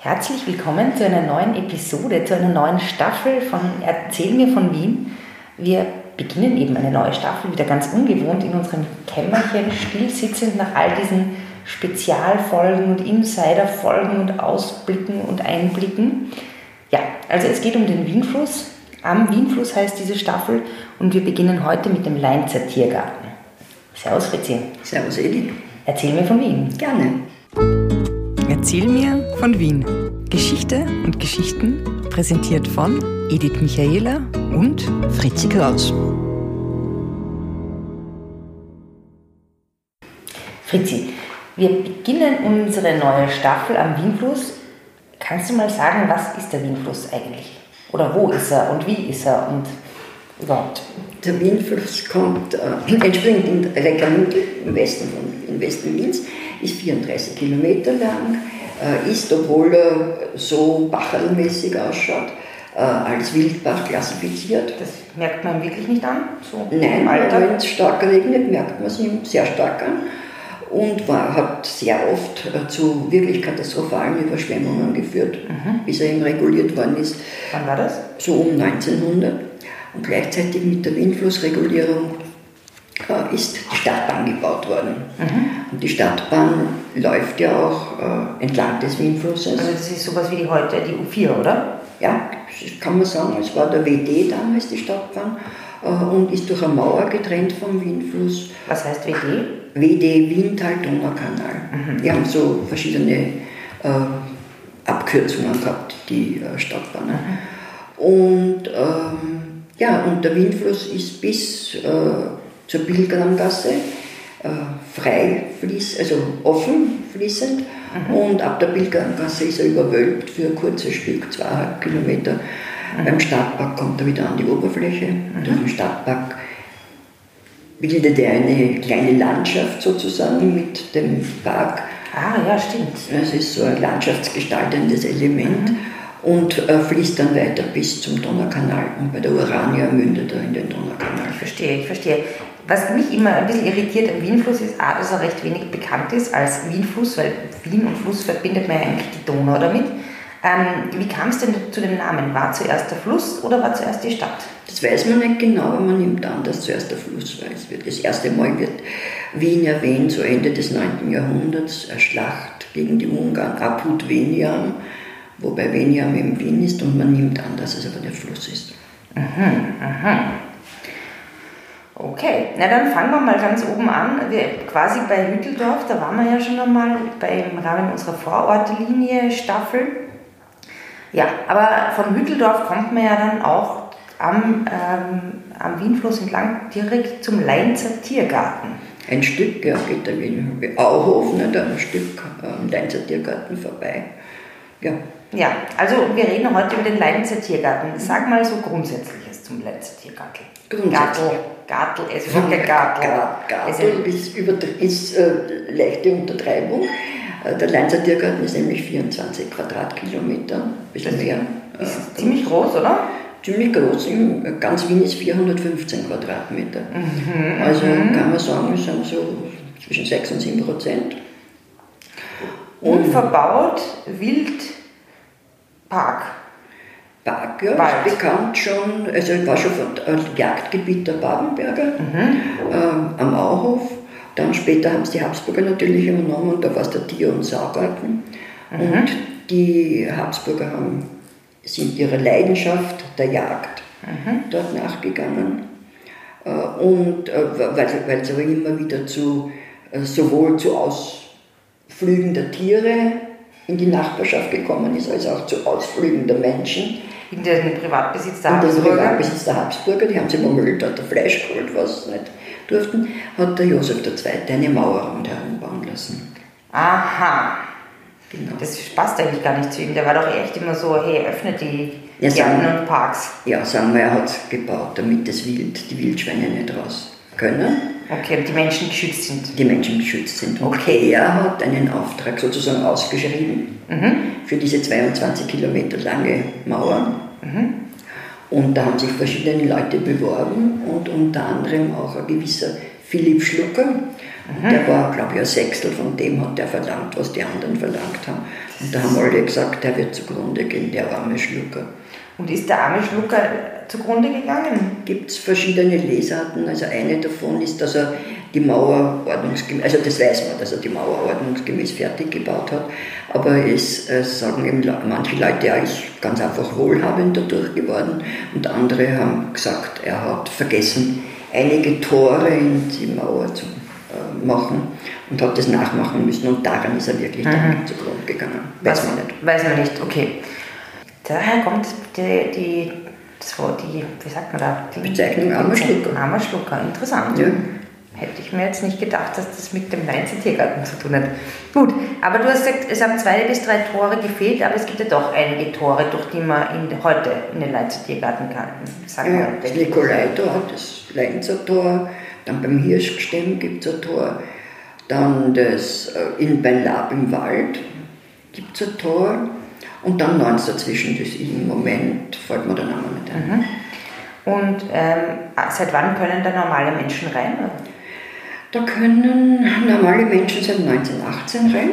Herzlich willkommen zu einer neuen Episode, zu einer neuen Staffel von Erzähl mir von Wien. Wir beginnen eben eine neue Staffel, wieder ganz ungewohnt in unserem Kämmerchen, still sitzend nach all diesen Spezialfolgen und Insiderfolgen und Ausblicken und Einblicken. Ja, also es geht um den Wienfluss. Am Wienfluss heißt diese Staffel und wir beginnen heute mit dem Leinzer Tiergarten. Servus Fritzi. Servus Edi. Erzähl mir von Wien. Gerne. Erzähl mir von Wien. Geschichte und Geschichten präsentiert von Edith Michaela und Fritzi Kraus. Fritzi, wir beginnen unsere neue Staffel am Wienfluss. Kannst du mal sagen, was ist der Wienfluss eigentlich? Oder wo ist er und wie ist er und überhaupt? Der Wienfluss kommt, äh, entspringt in Reckermündel im Westen, von, im Westen Wiens ist 34 Kilometer lang, äh, ist, obwohl er so bacherlmäßig ausschaut, äh, als Wildbach klassifiziert. Das merkt man wirklich nicht an? So Nein, wenn es stark regnet, merkt man es ihm sehr stark an und war, hat sehr oft äh, zu wirklich katastrophalen Überschwemmungen geführt, mhm. bis er eben reguliert worden ist. Wann war das? So um 1900. Und gleichzeitig mit der Windflussregulierung ist die Stadtbahn gebaut worden. Mhm. Und die Stadtbahn läuft ja auch äh, entlang des Wienflusses. Also das ist sowas wie die heute, die U4, oder? Ja, kann man sagen, es war der WD damals, die Stadtbahn, äh, und ist durch eine Mauer getrennt vom Wienfluss. Was heißt WD? WD Wiental-Donaukanal. Mhm. Die haben so verschiedene äh, Abkürzungen gehabt, die äh, Stadtbahn. Mhm. Und ähm, ja, und der Wienfluss ist bis äh, zur Pilgramgasse äh, frei fließend, also offen fließend. Mhm. Und ab der Pilgramgasse ist er überwölbt für ein kurzes Stück, zweieinhalb Kilometer. Mhm. Beim Stadtpark kommt er wieder an die Oberfläche. Mhm. Durch den Stadtpark bildet er eine kleine Landschaft sozusagen mit dem Park. Ah, ja, stimmt. Es ist so ein landschaftsgestaltendes Element. Mhm und äh, fließt dann weiter bis zum Donaukanal. Und bei der Urania mündet er in den Donaukanal. Ich verstehe, ich verstehe. Was mich immer ein bisschen irritiert am Wienfluss ist, A, dass er recht wenig bekannt ist als Wienfluss, weil Wien und Fluss verbindet man ja eigentlich die Donau damit. Ähm, wie kam es denn zu dem Namen? War zuerst der Fluss oder war zuerst die Stadt? Das weiß man nicht genau, aber man nimmt an, dass zuerst der Fluss war. Das erste Mal wird Wien erwähnt, so Ende des 9. Jahrhunderts, eine Schlacht gegen die Ungarn, Apud Veniam wobei Veniam im Wien ist und man nimmt an, dass es aber der Fluss ist. Mhm, aha. Okay, na dann fangen wir mal ganz oben an. Wir, quasi bei Hütteldorf, da waren wir ja schon einmal beim Rahmen unserer Vorortlinie Staffel. Ja, aber von Hütteldorf kommt man ja dann auch am, ähm, am Wienfluss entlang direkt zum Leinzer Tiergarten. Ein Stück ja, geht der Wien Auhof, nicht, ein Stück am Leinzer Tiergarten vorbei. Ja. Ja, also wir reden heute über den Leidenzer Tiergarten. Sag mal so Grundsätzliches zum Leidenzer Tiergarten. Gartel. Gartel, es ist der Gartel. Gartel ist, ist äh, leichte Untertreibung. Äh, der Leinzer Tiergarten ist nämlich 24 Quadratkilometer, ein bisschen mehr. Ist äh, ziemlich groß, oder? Ziemlich groß. Ganz Wien ist 415 Quadratmeter. Mhm, also mhm. kann man sagen, wir sind so zwischen 6 und 7 Prozent. Unverbaut, wild, Park. Ist bekannt schon, also war schon von äh, Jagdgebiet der Babenberger mhm. ähm, am Auhof. Dann später haben es die Habsburger natürlich übernommen und da war es der Tier- und Saugarten. Mhm. Und die Habsburger haben, sind ihrer Leidenschaft der Jagd mhm. dort nachgegangen. Äh, und äh, weil, weil es aber immer wieder zu, äh, sowohl zu Ausflügen der Tiere in die Nachbarschaft gekommen ist, als auch zu Ausflügen der Menschen. In den Privatbesitz der Habsburger? In den Privatbesitz der Habsburger, die haben sich womöglich dort Fleisch geholt, was sie nicht durften, hat der Josef II. eine Mauer rundherum bauen lassen. Aha. Genau. Das passt eigentlich gar nicht zu ihm. Der war doch echt immer so, hey, öffnet die ja, Gärten und Parks. Ja, sagen wir, er hat es gebaut, damit das Wild, die Wildschweine nicht raus können. Okay, und die Menschen geschützt sind? Die Menschen geschützt sind. Und okay. er hat einen Auftrag sozusagen ausgeschrieben mhm. für diese 22 Kilometer lange Mauer. Mhm. Und da haben sich verschiedene Leute beworben und unter anderem auch ein gewisser Philipp Schlucker. Mhm. Der war, glaube ich, ein Sechstel von dem hat der verlangt, was die anderen verlangt haben. Und da haben alle gesagt, der wird zugrunde gehen, der arme Schlucker. Und ist der arme Schlucker zugrunde gegangen? Gibt es verschiedene Lesarten. Also eine davon ist, dass er die Mauer ordnungsgemäß, also das weiß man, dass er die Mauer ordnungsgemäß fertig gebaut hat. Aber es äh, sagen eben manche Leute, er ist ganz einfach wohlhabend dadurch geworden. Und andere haben gesagt, er hat vergessen, einige Tore in die Mauer zu äh, machen und hat das nachmachen müssen. Und daran ist er wirklich mhm. zugrunde gegangen. Weiß man nicht. Weiß man nicht, okay. Daher kommt die, die, die wie sagt man da? Die Bezeichnung armer Schlucker. Armer Schlucker, interessant. Ja. Hätte ich mir jetzt nicht gedacht, dass das mit dem Mainzer Tiergarten zu tun hat. Gut, aber du hast gesagt, es haben zwei bis drei Tore gefehlt, aber es gibt ja doch einige Tore, durch die man in, heute in den Leinzer Tiergarten kann. Sagen ja, das Nikolai-Tor, das Leinzer Tor, dann beim Hirschgestemm gibt es ein Tor, dann das äh, in, beim Lab im Wald gibt es ein Tor, und dann neun dazwischen. Das im Moment fällt mir der Name nicht ein. Mhm. Und ähm, seit wann können da normale Menschen rein? Da können normale Menschen seit 1918 rein.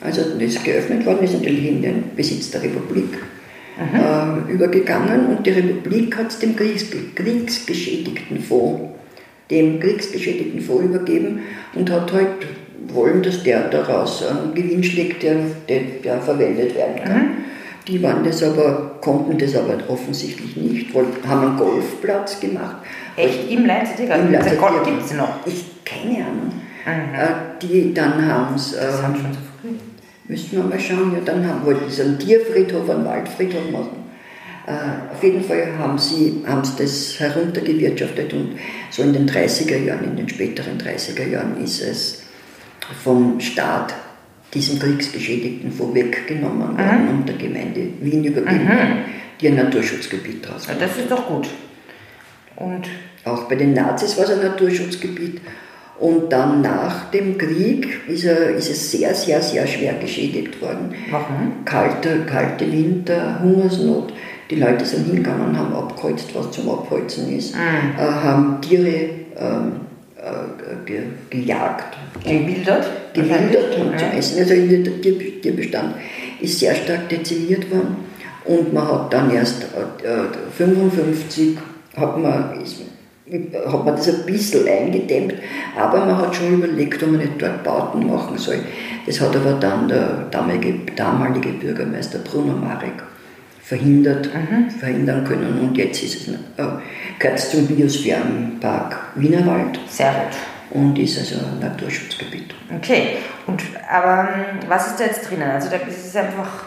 Also das ist geöffnet worden, ist natürlich in den Besitz der Republik mhm. äh, übergegangen und die Republik hat es dem Kriegs Kriegsgeschädigten Fonds, dem Kriegsgeschädigten Fonds übergeben und hat halt wollen, dass der daraus einen Gewinn schlägt, der, der, der verwendet werden kann. Mhm. Die waren das aber, konnten das aber offensichtlich nicht, wollten, haben einen Golfplatz gemacht. Echt? Im Leipziger Golf gibt es noch? Ich, keine Ahnung. Mhm. Äh, die dann haben es. das haben ähm, schon so früh. Müssten wir mal schauen, ja, dann haben, wollten sie einen Tierfriedhof, einen Waldfriedhof machen. Uh, auf jeden Fall haben sie, haben sie das heruntergewirtschaftet und so in den 30er Jahren, in den späteren 30er Jahren ist es vom Staat diesem Kriegsgeschädigten vorweggenommen worden mhm. und der Gemeinde Wien übergeben mhm. die ein Naturschutzgebiet daraus ja, Das ist doch gut. Und auch bei den Nazis war es ein Naturschutzgebiet. Und dann nach dem Krieg ist, er, ist es sehr, sehr, sehr schwer geschädigt worden. Warum? Kalte, kalte Winter, Hungersnot. Die Leute sind hingegangen, haben abgeholzt, was zum Abholzen ist, mhm. äh, haben Tiere ähm, äh, ge, gejagt. Gewildert? Gewildert und zum Essen. Also der Tier, Tierbestand ist sehr stark dezimiert worden. Und man hat dann erst äh, hat man, ist, hat man das ein bisschen eingedämmt, aber man hat schon überlegt, ob man nicht dort Bauten machen soll. Das hat aber dann der damalige, damalige Bürgermeister Bruno Marek verhindert, mhm. verhindern können. Und jetzt ist es, äh, gehört zum Biosphärenpark Wienerwald. Sehr gut. Und ist also ein Naturschutzgebiet. Okay, und, aber ähm, was ist da jetzt drinnen? Also da ist es einfach...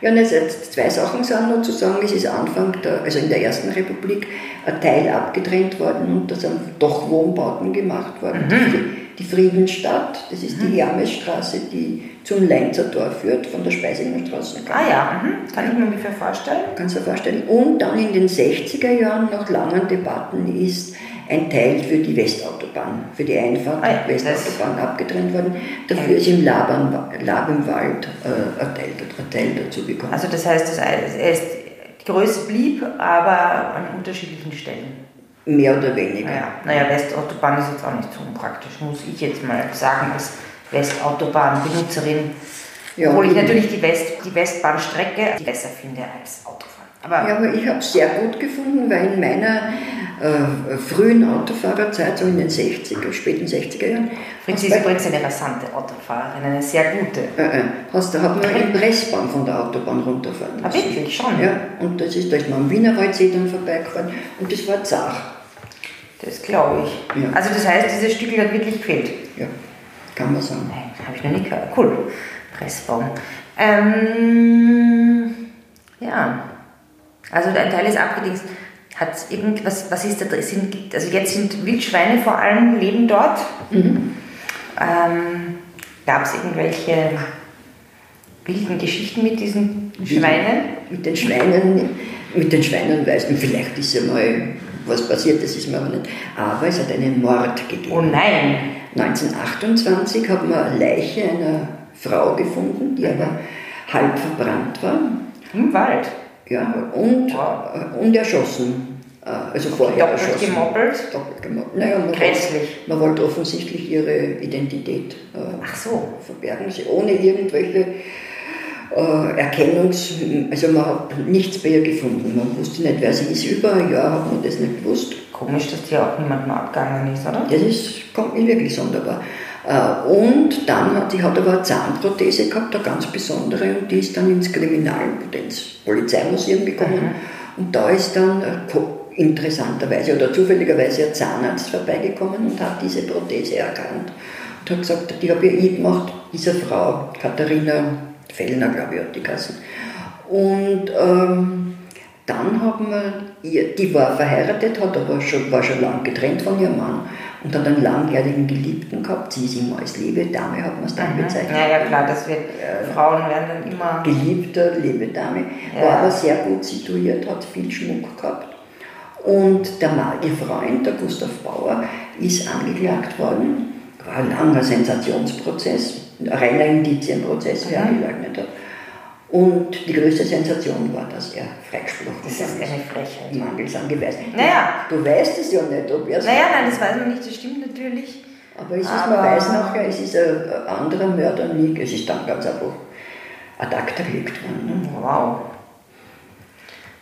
Ja, ne, zwei Sachen sind noch zu sagen. Es ist Anfang, der, also in der Ersten Republik, ein Teil abgetrennt worden und da sind doch Wohnbauten gemacht worden. Mhm. Die Friedensstadt, das ist mhm. die Hermesstraße, die zum Leinzer Tor führt, von der Speisinger Straße. Ah ja, mhm. kann ich mir ungefähr vorstellen. Kannst du dir vorstellen. Und dann in den 60er Jahren, nach langen Debatten, ist ein Teil für die Westautobahn, für die Einfahrt ah, ja, Westautobahn abgetrennt worden. Dafür ist im Lab, Lab im Wald äh, ein, Teil, ein Teil dazu gekommen. Also das heißt, das die Größe blieb, aber an unterschiedlichen Stellen. Mehr oder weniger. Naja, naja Westautobahn ist jetzt auch nicht so unpraktisch, muss ich jetzt mal sagen, als Westautobahn-Benutzerin. Ja, obwohl ich natürlich die, West, die Westbahnstrecke besser finde als Autofahren. Aber, ja, aber ich habe es sehr gut gefunden, weil in meiner äh, frühen Autofahrerzeit, so in den 60er, späten 60er Jahren. Fritz ist übrigens eine rasante Autofahrerin, eine sehr gute. Äh, äh, hast, da hat man eine Pressbahn von der Autobahn runterfahren müssen. Ah, wirklich schon? Ja, und das ist, da ist man am Wienerwaldsee dann vorbeigefahren und das war zart. Das glaube ich. Ja. Also das heißt, dieses Stück hat wirklich gefehlt? Ja, kann man sagen. Nein, habe ich noch nie gehört. Cool, Pressbaum. Ähm, ja, also ein Teil ist abgedingst. Hat irgendwas, was ist da drin? Sind, also jetzt sind Wildschweine vor allem, leben dort. Mhm. Ähm, Gab es irgendwelche wilden Geschichten mit diesen Schweinen? Mit den Schweinen, mit den Schweinen weiß man, vielleicht ist ja mal was passiert, das ist mir aber nicht. Aber es hat einen Mord gegeben. Oh nein! 1928 hat man eine Leiche einer Frau gefunden, die aber halb verbrannt war. Im Wald? Ja, und, wow. und erschossen. Äh, also vorher doppelt erschossen. gemoppelt? Doppelt gemoppelt. Naja, man Grässlich. Wollte, man wollte offensichtlich ihre Identität äh, Ach so. verbergen, sie ohne irgendwelche äh, Erkennungs... Also man hat nichts bei ihr gefunden. Man wusste nicht, wer sie ist. Über ein Jahr hat man das nicht gewusst. Komisch, dass die auch niemandem abgegangen ist, oder? Das ist, kommt mir wirklich sonderbar. Äh, Und dann hat sie hat aber eine Zahnprothese gehabt, eine ganz besondere, und die ist dann ins Kriminal- und ins Polizeimuseum gekommen. Und da ist dann äh, interessanterweise oder zufälligerweise ein Zahnarzt vorbeigekommen und hat diese Prothese erkannt und hat gesagt, die habe ich gemacht, dieser Frau, Katharina Fellner, glaube ich, hat die Kassen. Und ähm, dann haben wir, die war verheiratet, hat aber schon, war schon lang getrennt von ihrem Mann und hat einen langjährigen Geliebten gehabt. Sie ist immer als Liebedame, hat man es dann bezeichnet. Ja, ja, klar, das wird, äh, Frauen werden dann immer. Geliebter, Liebedame, Ja. war aber sehr gut situiert, hat viel Schmuck gehabt. Und der Mann, ihr Freund, der Gustav Bauer, ist angeklagt worden. War ein langer Sensationsprozess, reiner Indizienprozess, Mhm. geleugnet hat. Und die größte Sensation war, dass er freigesprochen Das ist eine Frechheit. Mangels an Beweis. Naja. Du weißt es ja nicht, ob er es Naja, nein, das weiß man nicht, das stimmt natürlich. Aber es ist, Aber- man weiß nachher, es ist ein, anderer Mörder nie, es ist dann ganz einfach ad acta gelegt worden. Ne? Wow.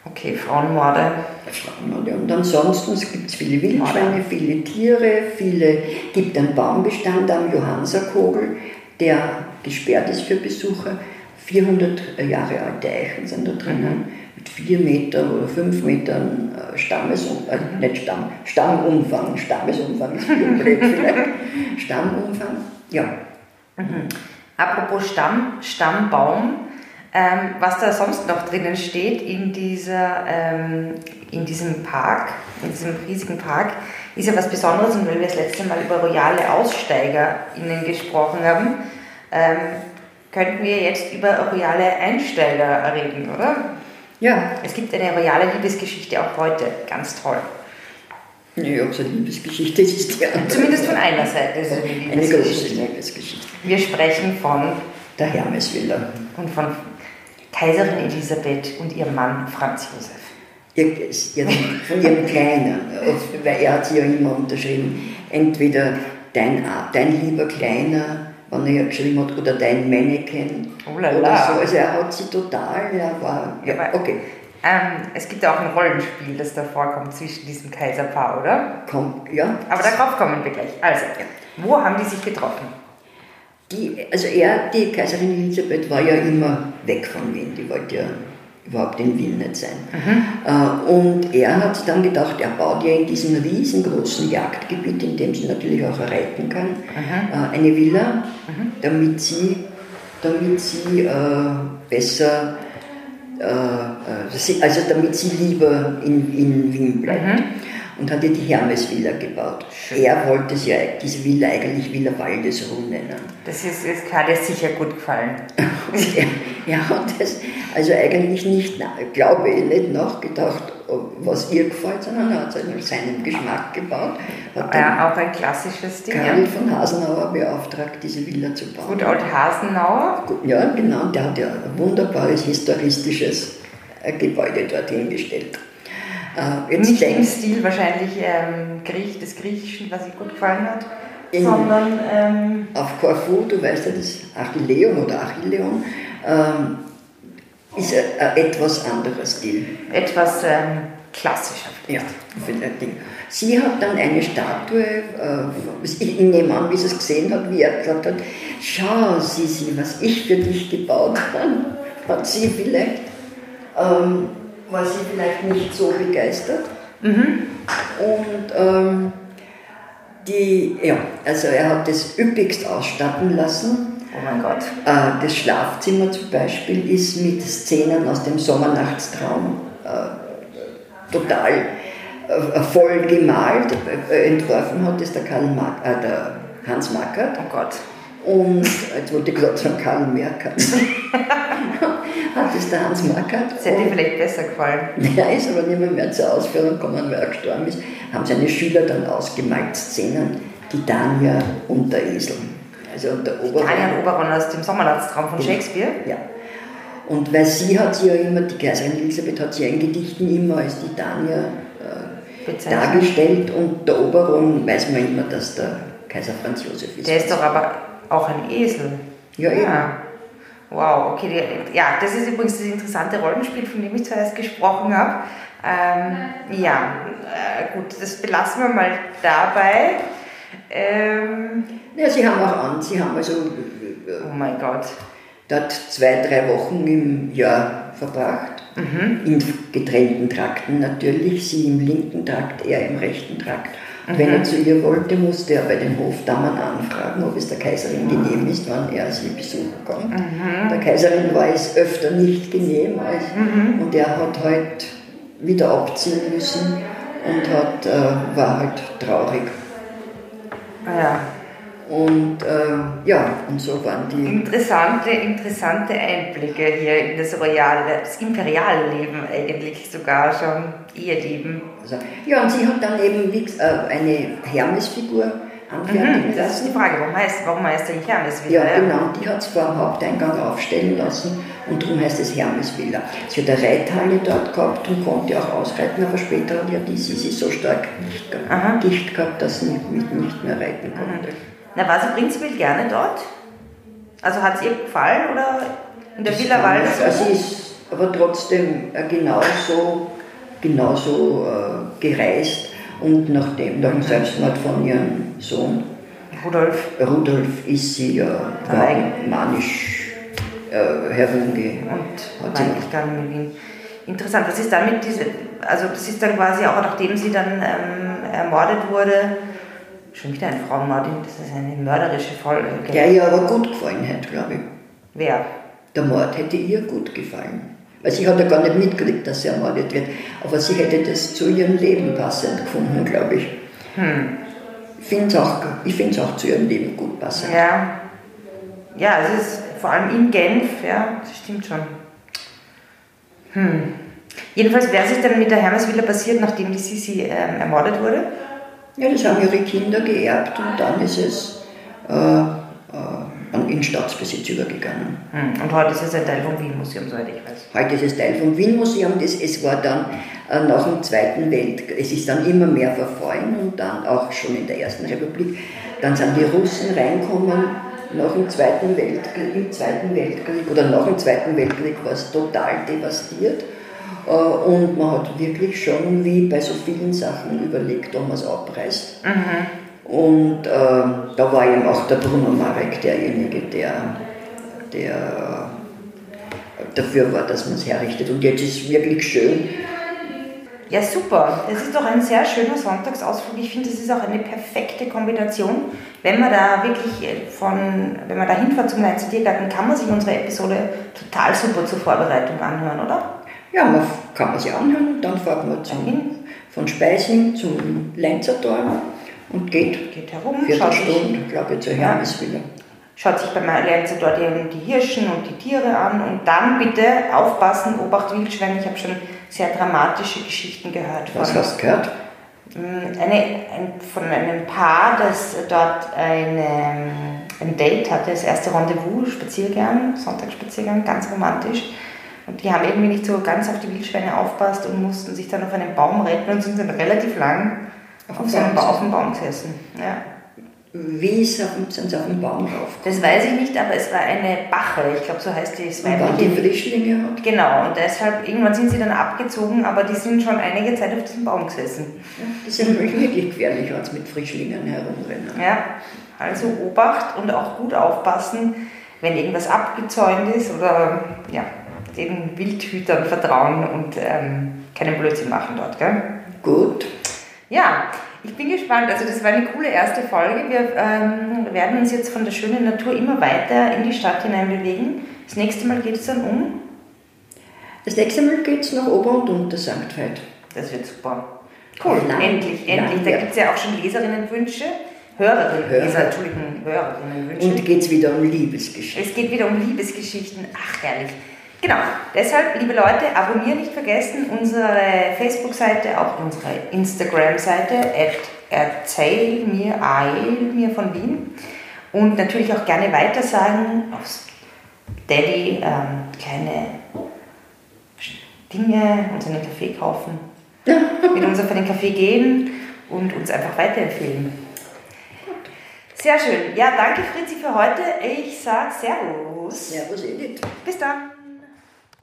Okay, Frauenmorde. Frauenmorde. Und ansonsten es gibt viele Wildschweine, viele Tiere, viele, gibt einen Baumbestand am Johannserkogel, der gesperrt ist für Besucher. 400 Jahre alte Eichen sind da drinnen, mit 4 Metern oder 5 Metern äh, Stammesumfang, äh, nicht Stamm, Stammumfang, Stammesumfang ist blöd vielleicht, Stammumfang, ja. Apropos Stamm, Stammbaum, ähm, was da sonst noch drinnen steht in, dieser, ähm, in diesem Park, in diesem riesigen Park, ist ja was Besonderes und weil wir das letzte Mal über royale AussteigerInnen gesprochen haben, ähm, könnten wir jetzt über royale Einsteiger reden, oder? Ja, Es gibt eine royale Liebesgeschichte auch heute, ganz toll. Nee, ob es eine Liebesgeschichte ist, andere. Zumindest von einer Seite ist es eine Eine große Liebesgeschichte. Liebesgeschichte. Wir sprechen von Der Hermesvilla. und von Kaiserin Elisabeth und ihrem Mann Franz Josef. Ihr- Von ihrem Kleinen, äh, weil er hat sie ja immer unterschrieben, entweder dein, A- dein lieber Kleiner, wann er ja geschrieben hat, oder dein Mannequin. Oh la oder la. so. Also er hat sie total, er war, ja, okay, Ähm, es gibt ja auch ein Rollenspiel, das da vorkommt zwischen diesem Kaiserpaar, oder? kommt, ja. Aber darauf kommen wir gleich. Also, wo haben die sich getroffen? Die, also er, die Kaiserin Elisabeth war ja immer weg von Wien, die wollte ja überhaupt in Wien nicht sein. Äh, Und er hat dann gedacht, er baut ja in diesem riesengroßen Jagdgebiet, in dem sie natürlich auch reiten kann, äh, eine Villa, damit sie, damit sie äh, besser, äh, äh, also damit sie lieber in, in Wien bleibt. Und hat die Hermesvilla gebaut. Er wollte sie, diese Villa eigentlich Villa Waldesruh nennen. Das ist, ist hat dir sicher gut gefallen. Und er, hat das also eigentlich nicht, glaube ich, nicht nachgedacht, was ihr gefällt, sondern er hat es nach seinem Geschmack gebaut. Hat Ja, auch ein klassisches Ding. Karl von Hasenauer beauftragt, diese Villa zu bauen. Gut, Old Hasenauer. Ja, genau, der hat ja ein wunderbares historistisches Gebäude dorthin gestellt. Äh, jetzt Nicht im Stil wahrscheinlich ähm, Griech, des Griechischen, was ihm gut gefallen hat, In- sondern ähm, auf Corfu, du weißt ja, das Achilleum oder Achilleon, ähm, ist ein, ein etwas anderer Stil. etwas ähm, klassischer. Ja, für das Ding. Sie hat dann eine Statue, äh, ich nehme an, wie sie es gesehen hat, wie er gesagt hat, schau, Sisi, was ich für dich gebaut habe, hat sie vielleicht, ähm, war sie vielleicht nicht so begeistert. Und ähm, die, ja, also er hat das üppigst ausstatten lassen. Oh mein Gott. Äh, Das Schlafzimmer zum Beispiel ist mit Szenen aus dem Sommernachtstraum äh, total äh, voll gemalt. Äh, Entworfen hat es der, Karl Mark, äh, der Hans Mackert. Oh Gott. Und jetzt wollte ich gerade sagen Karl Merkert. hat es der Hans Mackert. Das hätte dir Und- vielleicht besser gefallen. er ist aber nicht mehr, zur Ausführung gekommen, weil er gestorben ist. Haben seine Schüler dann ausgemalt Szenen, die Tanja und der Esel. Also der Obermann. Tanja Oberon aus dem Sommernachtstraum von Shakespeare. Ja. Und weil sie hat sie ja immer, die Kaiserin Elisabeth hat sie ja in Gedichten immer als die Tanja äh, dargestellt und der Oberon weiß man immer, dass der Kaiser Franz Josef ist. Der ist doch aber auch ein Esel. Ja, eben. Wow, okay. Die, ja, das ist übrigens das interessante Rollenspiel, von dem ich zuerst gesprochen habe. Ähm, ja, äh, gut, das belassen wir mal dabei. Ähm, Ja, sie haben auch an, sie haben also oh mein Gott. dort zwei, drei Wochen im Jahr verbracht. In getrennten Trakten natürlich, sie im linken Trakt, er im rechten Trakt. Und wenn er zu ihr wollte, musste er bei den Hofdamen anfragen, ob es der Kaiserin genehm ist, wann er sie besuchen kommt. Der Kaiserin war es öfter nicht genehm als, und er hat halt wieder abziehen müssen und hat, äh, war halt traurig. Ja, Und äh, ja, und so waren die. interessante, interessante Einblicke hier in das royale, das imperiale Leben eigentlich sogar schon, Eheleben. Also, ja, und sie hat dann eben äh, eine Hermesfigur anfertigen Mhm, das ist die lassen. Frage, warum heißt, warum heißt der Hermes Ja, genau, die hat es vor dem Haupteingang aufstellen lassen und darum heißt es Hermesvilla. Sie hat eine Reithalle dort gehabt und konnte auch ausreiten, aber später hat ja die Sisi so stark Gicht gehabt, dass sie nicht, nicht mehr reiten konnte. Na, war sie prinzipiell gerne dort? Also hat es ihr gefallen oder in der Villa Waldes? Also sie ist aber trotzdem äh, genauso, genauso äh, gereist und nach dem, nach dem Selbstmord von ihrem Sohn Rudolf Rudolf ist sie ja war manisch äh, herumge. und Hat mehr in Wien. Interessant, was ist damit diese, also das ist dann quasi auch nachdem sie dann ähm, ermordet wurde, schon wieder ein Frauenmord, das ist eine mörderische Folge. Der ihr aber gut gefallen hat, glaube ich. Wer? Der Mord hätte ihr gut gefallen. Weil sie hat ja gar nicht mitgekriegt, dass sie ermordet wird. Aber sie hätte das zu ihrem Leben passend gefunden, glaube ich. Hm. Ich finde es auch, zu ihrem Leben gut passend. Ja. Ja, es ist vor allem in Genf, ja, das stimmt schon. Hm. Jedenfalls, wer ist dann mit der Hermesvilla passiert, nachdem die Sisi ähm, ermordet wurde? Ja, das haben ihre Kinder geerbt und dann ist es äh, äh, in Staatsbesitz übergegangen. Hm. Und heute ist es ein Teil vom Wien-Museum, soweit ich weiß. Heute ist es Teil vom Wien-Museum. Es war dann äh, nach dem Zweiten Weltkrieg, es ist dann immer mehr verfallen und dann auch schon in der Ersten Republik. Dann sind die Russen reinkommen nach dem Zweiten Weltkrieg, im Zweiten Weltkrieg oder nach dem Zweiten Weltkrieg war es total devastiert. Äh, Und man hat wirklich schon, wie bei so vielen Sachen, überlegt, ob man es abreißt. Und äh, da war eben auch der Bruno Marek derjenige, der, der dafür war, dass man es herrichtet. Und jetzt ist es wirklich schön. Ja, super. Das ist doch ein sehr schöner Sonntagsausflug. Ich finde, das ist auch eine perfekte Kombination. Wenn man da wirklich äh, von, wenn man da hinfährt zum Leipziger Tiergarten, kann man sich unsere Episode total super zur Vorbereitung anhören, oder? Ja, man kann man sich anhören und dann fährt man zum, Dahin. von Speising zum Lenzertor und geht Geht herum, schaut sich, Viertelstunde, glaube ich, zur Hermesvilla. schaut sich beim Lenzer dort eben die Hirschen und die Tiere an und dann bitte aufpassen, Obacht Wildschwein. Ich habe schon sehr dramatische Geschichten gehört von Was hast du gehört? Mm, Eine, ein, von einem Paar, das dort eine, ein Date hatte, das erste Rendezvous, Spaziergang, Sonntagsspaziergang, ganz romantisch. Und die haben irgendwie nicht so ganz auf die Wildschweine aufpasst und mussten sich dann auf einen Baum retten und sind dann relativ lang Auf auf, dem so einem Baum ba auf dem Baum gesessen. Ja. Wie sind sie auf den Baum rauf? Das weiß ich nicht, aber es war eine Bache, ich glaube, so heißt die. Es Und wann die Frischlinge hat? Genau, und deshalb, irgendwann sind sie dann abgezogen, aber die sind schon einige Zeit auf diesem Baum gesessen. Das ist nämlich wirklich gefährlich, wenn sie mit Frischlingen herumrennen. Ja, also Obacht und auch gut aufpassen, wenn irgendwas abgezäunt ist oder ja, den Wildhütern vertrauen und ähm, keinen Blödsinn machen dort. Gell? Gut. Ja, ich bin gespannt. Also das war eine coole erste Folge. Wir ähm, werden uns jetzt von der schönen Natur immer weiter in die Stadt hinein bewegen. Das nächste Mal geht es dann um. Das nächste Mal geht es nach Ober- und Unter-St. Veit. Das wird super. Cool, Lang- endlich, endlich. lang, Da ja. gibt es ja auch schon Leserinnenwünsche. Hörerinnen, Hörer. Leser, Entschuldigung, Hörerinnenwünsche. Und geht es wieder um Liebesgeschichte. Es geht wieder um Liebesgeschichten. Ach, herrlich. Genau. Deshalb, liebe Leute, abonnieren nicht vergessen unsere Facebook-Seite, auch unsere Instagram-Seite, erzähl mir, eil mir von Wien. Und natürlich auch gerne weitersagen aufs Daddy, ähm, kleine Dinge, uns einen Kaffee kaufen. mit uns auf einen Kaffee gehen und uns einfach weiterempfehlen. Sehr schön. Ja, danke Fritzi für heute. Ich sage Servus. Servus Edith. Bis dann.